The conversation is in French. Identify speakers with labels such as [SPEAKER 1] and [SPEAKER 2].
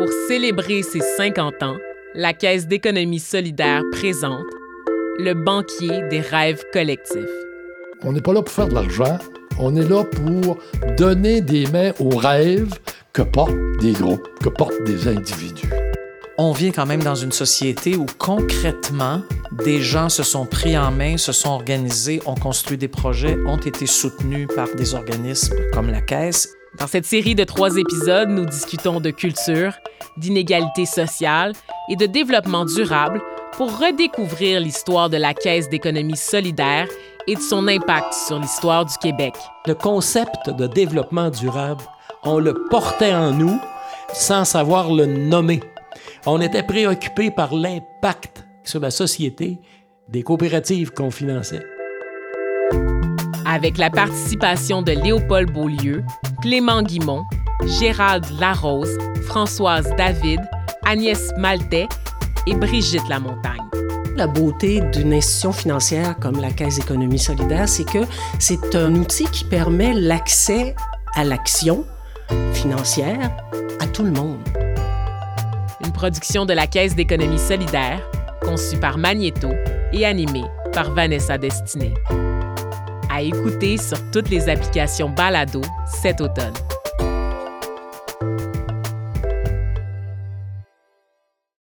[SPEAKER 1] Pour célébrer ses 50 ans, la Caisse d'économie solidaire présente le banquier des rêves collectifs.
[SPEAKER 2] On n'est pas là pour faire de l'argent, on est là pour donner des mains aux rêves que portent des groupes, que portent des individus.
[SPEAKER 3] On vient quand même dans une société où concrètement, des gens se sont pris en main, se sont organisés, ont construit des projets, ont été soutenus par des organismes comme la Caisse.
[SPEAKER 1] Dans cette série de trois épisodes, nous discutons de culture, d'inégalité sociale et de développement durable pour redécouvrir l'histoire de la Caisse d'économie solidaire et de son impact sur l'histoire du Québec.
[SPEAKER 4] Le concept de développement durable, on le portait en nous sans savoir le nommer. On était préoccupé par l'impact sur la société des coopératives qu'on finançait.
[SPEAKER 1] Avec la participation de Léopold Beaulieu, Clément Guimont, Gérald Larose, Françoise David, Agnès Maltais et Brigitte Lamontagne.
[SPEAKER 5] La beauté d'une institution financière comme la Caisse d'économie solidaire, c'est que c'est un outil qui permet l'accès à l'action financière à tout le monde.
[SPEAKER 1] Une production de la Caisse d'économie solidaire, conçue par Magneto et animée par Vanessa Destiné. À écouter sur toutes les applications Balado cet automne.